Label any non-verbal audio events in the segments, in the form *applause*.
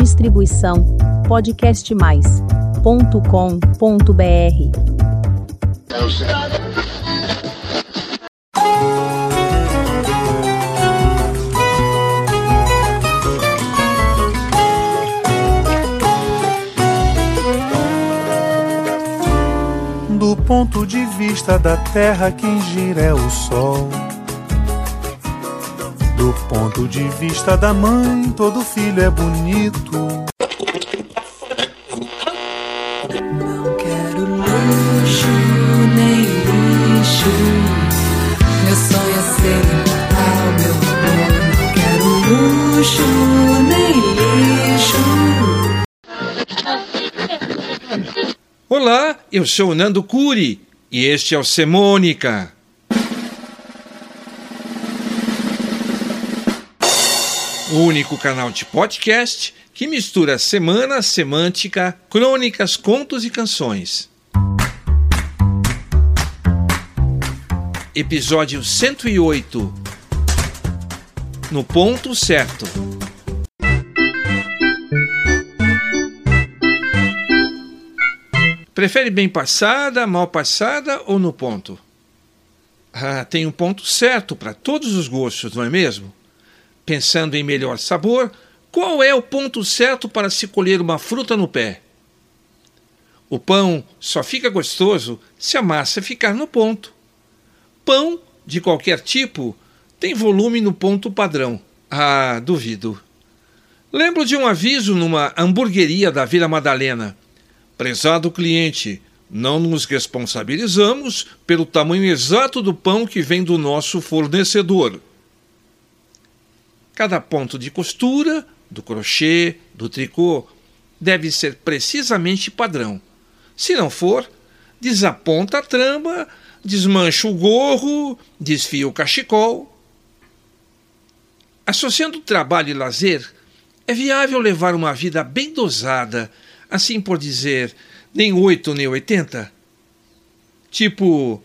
Distribuição podcastmais.com.br. Do ponto de vista da Terra, quem gira é o Sol. Do ponto de vista da mãe, todo filho é bonito. Não quero luxo nem lixo. Meu sonho é ser imortal, meu amor. Não quero luxo nem lixo. Olá, eu sou o Nando Curi e este é o Semônica. O único canal de podcast que mistura semana, semântica, crônicas, contos e canções. Episódio 108 No ponto certo. Prefere bem passada, mal passada ou no ponto? Ah, tem um ponto certo para todos os gostos, não é mesmo? Pensando em melhor sabor, qual é o ponto certo para se colher uma fruta no pé? O pão só fica gostoso se a massa ficar no ponto. Pão, de qualquer tipo, tem volume no ponto padrão. Ah, duvido. Lembro de um aviso numa hamburgueria da Vila Madalena. Prezado cliente, não nos responsabilizamos pelo tamanho exato do pão que vem do nosso fornecedor. Cada ponto de costura, do crochê, do tricô, deve ser precisamente padrão. Se não for, desaponta a trama, desmancha o gorro, desfia o cachecol. Associando trabalho e lazer, é viável levar uma vida bem dosada, assim por dizer, nem oito nem oitenta? Tipo,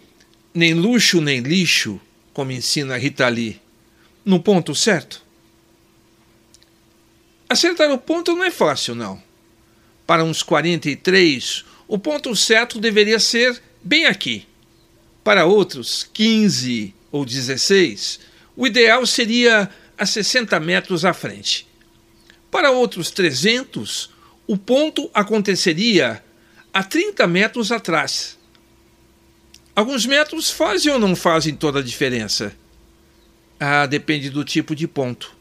nem luxo nem lixo, como ensina Rita Lee, no ponto certo? Acertar o ponto não é fácil, não. Para uns 43, o ponto certo deveria ser bem aqui. Para outros, 15 ou 16, o ideal seria a 60 metros à frente. Para outros 300, o ponto aconteceria a 30 metros atrás. Alguns metros fazem ou não fazem toda a diferença? Ah, depende do tipo de ponto.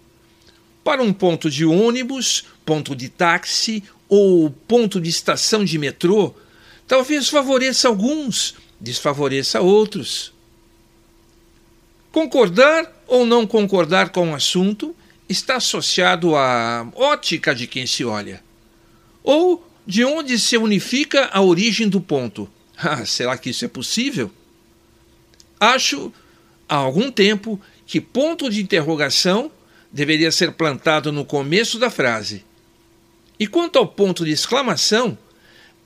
Para um ponto de ônibus, ponto de táxi ou ponto de estação de metrô, talvez favoreça alguns, desfavoreça outros. Concordar ou não concordar com o assunto está associado à ótica de quem se olha. Ou de onde se unifica a origem do ponto. *laughs* Ah, será que isso é possível? Acho há algum tempo que ponto de interrogação deveria ser plantado no começo da frase. E quanto ao ponto de exclamação,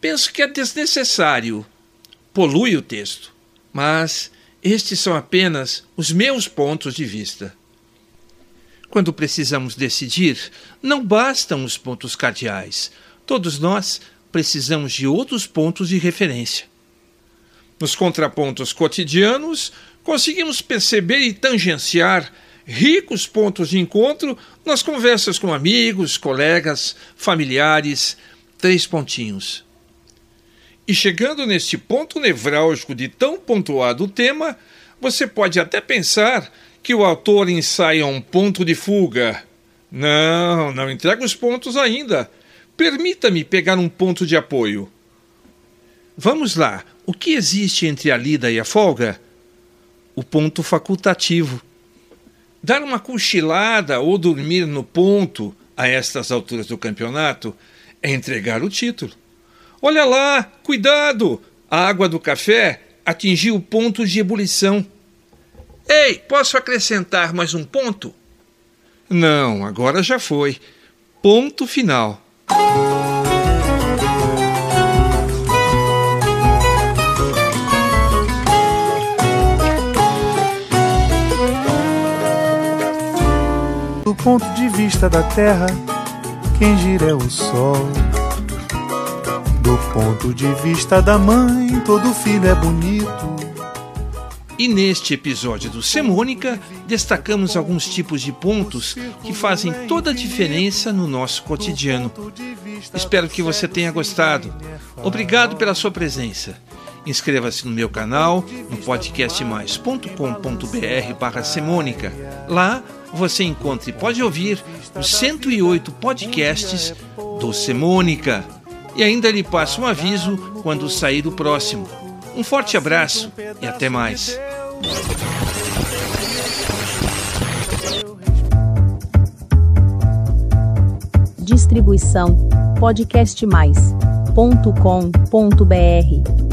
penso que é desnecessário, polui o texto. Mas estes são apenas os meus pontos de vista. Quando precisamos decidir, não bastam os pontos cardeais. Todos nós precisamos de outros pontos de referência. Nos contrapontos cotidianos, conseguimos perceber e tangenciar ricos pontos de encontro nas conversas com amigos, colegas, familiares, três pontinhos. E chegando neste ponto nevrálgico de tão pontuado tema, você pode até pensar que o autor ensaia um ponto de fuga. Não, não entrega os pontos ainda. Permita-me pegar um ponto de apoio. Vamos lá. O que existe entre a lida e a folga? O ponto facultativo. Dar uma cochilada ou dormir no ponto a estas alturas do campeonato é entregar o título. Olha lá, cuidado! A água do café atingiu o ponto de ebulição. Ei, posso acrescentar mais um ponto? Não, agora já foi. Ponto final. Ponto de vista da Terra, quem gira é o sol. Do ponto de vista da mãe, todo filho é bonito. E neste episódio do Semônica, destacamos alguns tipos de pontos que fazem toda a diferença no nosso cotidiano. Espero que você tenha gostado. Obrigado pela sua presença. Inscreva-se no meu canal no podcastmais.com.br barra Semônica. Lá você encontra e pode ouvir os 108 podcasts do Semônica. E ainda lhe passo um aviso quando sair o próximo. Um forte abraço e até mais. Distribuição podcastmais.com.br